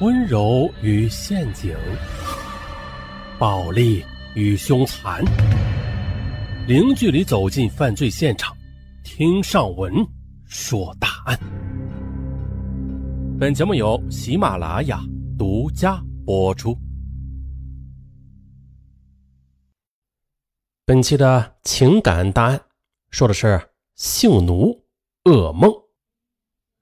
温柔与陷阱，暴力与凶残，零距离走进犯罪现场，听上文说大案。本节目由喜马拉雅独家播出。本期的情感大案说的是性奴噩梦。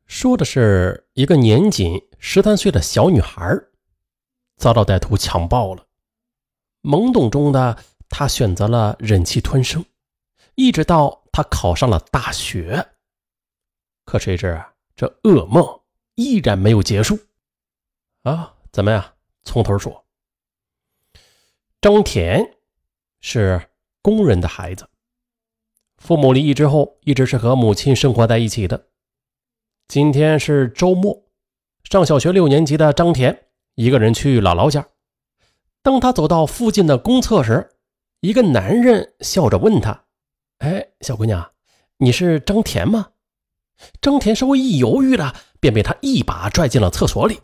说的是一个年仅十三岁的小女孩遭到歹徒强暴了。懵懂中的她选择了忍气吞声，一直到她考上了大学。可谁知这噩梦依然没有结束。啊，怎么样？从头说。张田是工人的孩子，父母离异之后，一直是和母亲生活在一起的。今天是周末，上小学六年级的张田一个人去姥姥家。当他走到附近的公厕时，一个男人笑着问他：“哎，小姑娘，你是张田吗？”张田稍微一犹豫了，便被他一把拽进了厕所里。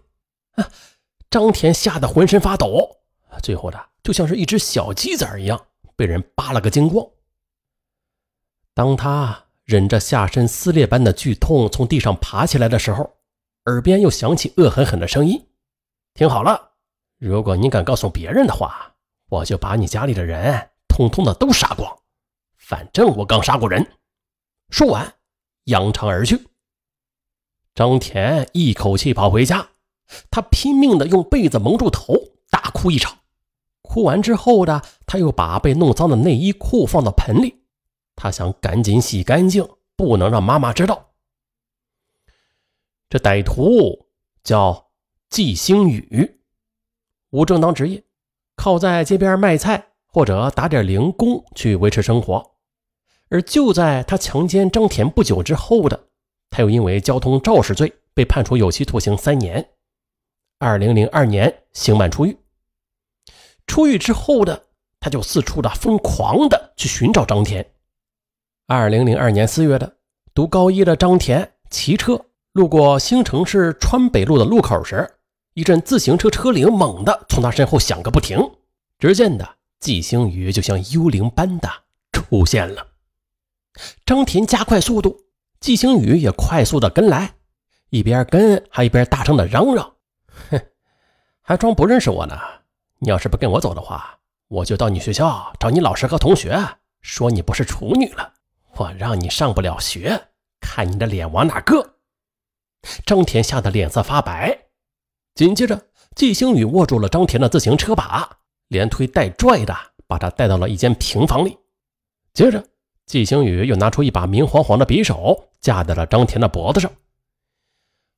张田吓得浑身发抖，最后的就像是一只小鸡仔一样，被人扒了个精光。当他。忍着下身撕裂般的剧痛，从地上爬起来的时候，耳边又响起恶狠狠的声音：“听好了，如果你敢告诉别人的话，我就把你家里的人通通的都杀光。反正我刚杀过人。”说完，扬长而去。张田一口气跑回家，他拼命的用被子蒙住头，大哭一场。哭完之后的，他又把被弄脏的内衣裤放到盆里。他想赶紧洗干净，不能让妈妈知道。这歹徒叫季星宇，无正当职业，靠在街边卖菜或者打点零工去维持生活。而就在他强奸张田不久之后的，他又因为交通肇事罪被判处有期徒刑三年。二零零二年刑满出狱。出狱之后的，他就四处的疯狂的去寻找张田。二零零二年四月的，读高一的张田骑车路过兴城市川北路的路口时，一阵自行车车铃猛地从他身后响个不停。只见的季星宇就像幽灵般的出现了。张田加快速度，季星宇也快速的跟来，一边跟还一边大声的嚷嚷：“哼，还装不认识我呢！你要是不跟我走的话，我就到你学校找你老师和同学，说你不是处女了。”我让你上不了学，看你的脸往哪搁！张田吓得脸色发白，紧接着季星宇握住了张田的自行车把，连推带拽的把他带到了一间平房里。接着，季星宇又拿出一把明晃晃的匕首，架在了张田的脖子上。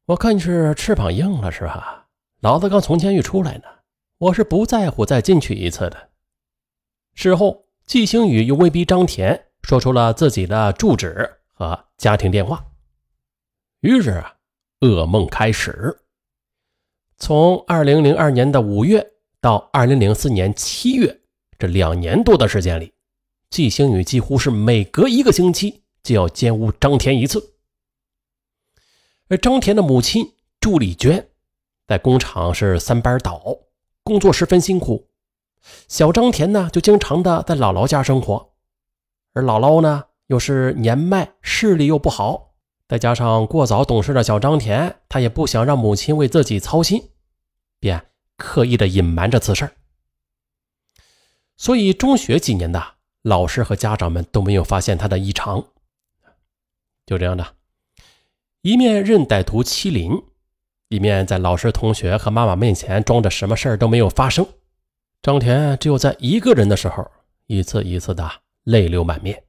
我看你是翅膀硬了是吧？老子刚从监狱出来呢，我是不在乎再进去一次的。事后，季星宇又威逼张田。说出了自己的住址和家庭电话，于是，噩梦开始。从二零零二年的五月到二零零四年七月，这两年多的时间里，季星宇几乎是每隔一个星期就要奸污张田一次。而张田的母亲朱丽娟在工厂是三班倒，工作十分辛苦，小张田呢就经常的在姥姥家生活。而姥姥呢，又是年迈，视力又不好，再加上过早懂事的小张田，他也不想让母亲为自己操心，便刻意的隐瞒着此事所以中学几年的老师和家长们都没有发现他的异常。就这样的，一面任歹徒欺凌，一面在老师、同学和妈妈面前装着什么事儿都没有发生。张田只有在一个人的时候，一次一次的。泪流满面，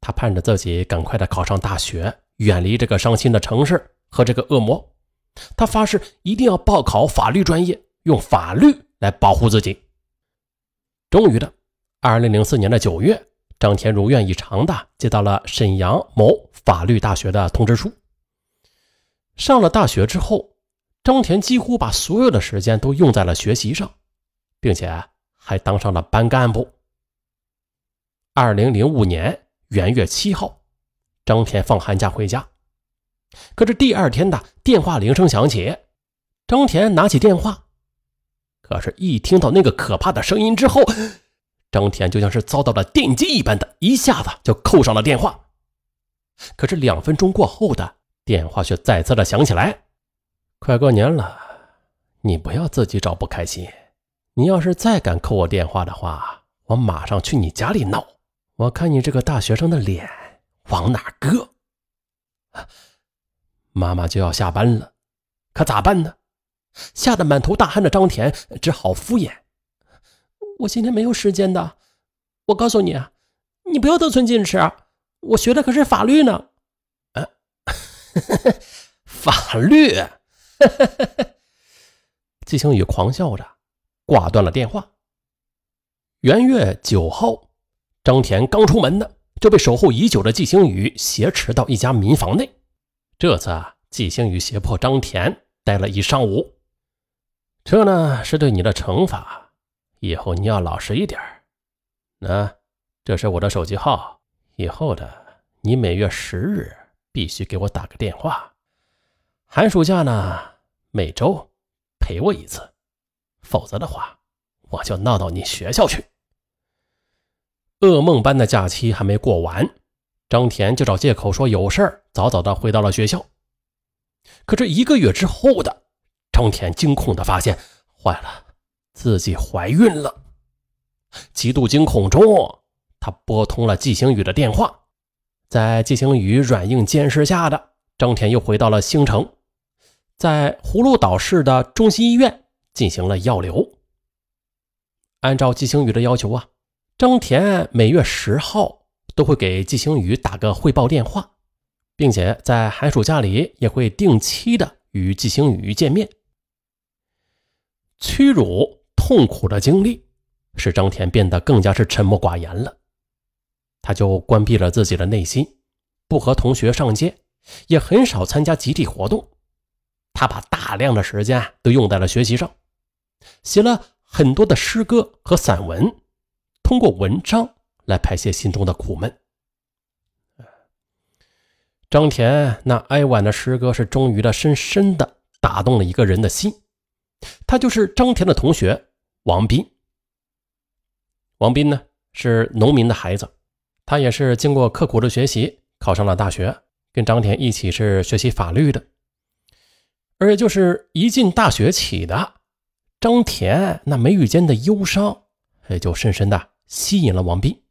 他盼着自己赶快的考上大学，远离这个伤心的城市和这个恶魔。他发誓一定要报考法律专业，用法律来保护自己。终于的，二零零四年的九月，张田如愿以偿的接到了沈阳某法律大学的通知书。上了大学之后，张田几乎把所有的时间都用在了学习上，并且还当上了班干部。二零零五年元月七号，张田放寒假回家，可是第二天的电话铃声响起，张田拿起电话，可是，一听到那个可怕的声音之后，张田就像是遭到了电击一般的，一下子就扣上了电话。可是两分钟过后的电话却再次的响起来。快过年了，你不要自己找不开心。你要是再敢扣我电话的话，我马上去你家里闹。我看你这个大学生的脸往哪搁？妈妈就要下班了，可咋办呢？吓得满头大汗的张田只好敷衍：“我今天没有时间的。我告诉你啊，你不要得寸进尺。我学的可是法律呢。”啊，法律！季星宇狂笑着挂断了电话。元月九号，张田刚出门呢，就被守候已久的季星宇挟持到一家民房内。这次啊，季星宇胁迫张田待了一上午。这呢是对你的惩罚，以后你要老实一点那这是我的手机号，以后的你每月十日必须给我打个电话。寒暑假呢，每周陪我一次，否则的话，我就闹到你学校去。噩梦般的假期还没过完，张田就找借口说有事儿，早早的回到了学校。可这一个月之后的。张田惊恐的发现，坏了，自己怀孕了。极度惊恐中，他拨通了季星宇的电话。在季星宇软硬兼施下的，张田又回到了星城，在葫芦岛市的中心医院进行了药流。按照季星宇的要求啊，张田每月十号都会给季星宇打个汇报电话，并且在寒暑假里也会定期的与季星宇见面。屈辱、痛苦的经历，使张田变得更加是沉默寡言了。他就关闭了自己的内心，不和同学上街，也很少参加集体活动。他把大量的时间都用在了学习上，写了很多的诗歌和散文，通过文章来排泄心中的苦闷。张田那哀婉的诗歌，是终于的深深的打动了一个人的心。他就是张田的同学王斌。王斌呢是农民的孩子，他也是经过刻苦的学习考上了大学，跟张田一起是学习法律的。而也就是一进大学起的，张田那眉宇间的忧伤，也就深深的吸引了王斌。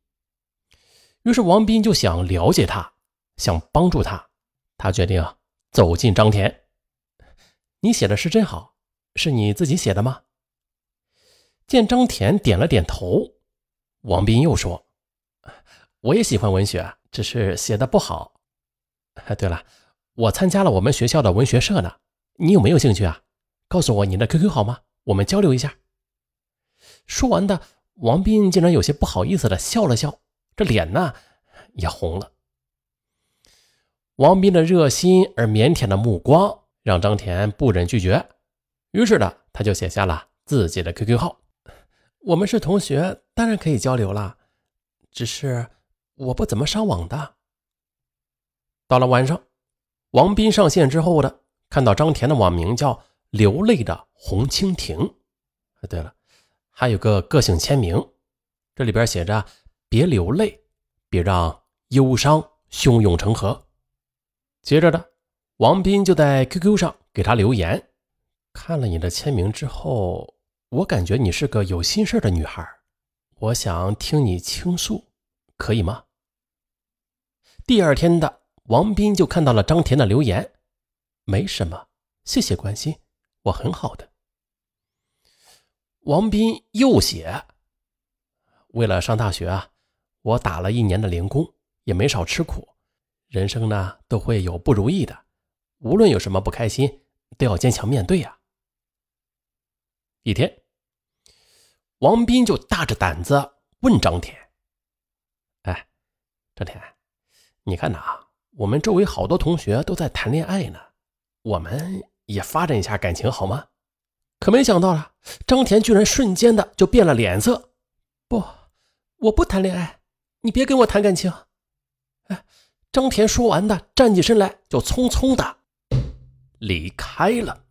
于是王斌就想了解他，想帮助他，他决定走进张田。你写的诗真好。是你自己写的吗？见张田点了点头，王斌又说：“我也喜欢文学，只是写的不好。对了，我参加了我们学校的文学社呢，你有没有兴趣啊？告诉我你的 QQ 好吗？我们交流一下。”说完的，王斌竟然有些不好意思的笑了笑，这脸呢也红了。王斌的热心而腼腆的目光让张田不忍拒绝。于是呢，他就写下了自己的 QQ 号。我们是同学，当然可以交流了。只是我不怎么上网的。到了晚上，王斌上线之后的，看到张田的网名叫“流泪的红蜻蜓”。对了，还有个个性签名，这里边写着“别流泪，别让忧伤汹涌成河”。接着的，王斌就在 QQ 上给他留言。看了你的签名之后，我感觉你是个有心事的女孩，我想听你倾诉，可以吗？第二天的王斌就看到了张田的留言，没什么，谢谢关心，我很好的。王斌又写，为了上大学啊，我打了一年的零工，也没少吃苦，人生呢都会有不如意的，无论有什么不开心，都要坚强面对呀。一天，王斌就大着胆子问张田：“哎，张田，你看呐，我们周围好多同学都在谈恋爱呢，我们也发展一下感情好吗？”可没想到啊，张田居然瞬间的就变了脸色：“不，我不谈恋爱，你别跟我谈感情。”哎，张田说完的，站起身来就匆匆的离开了。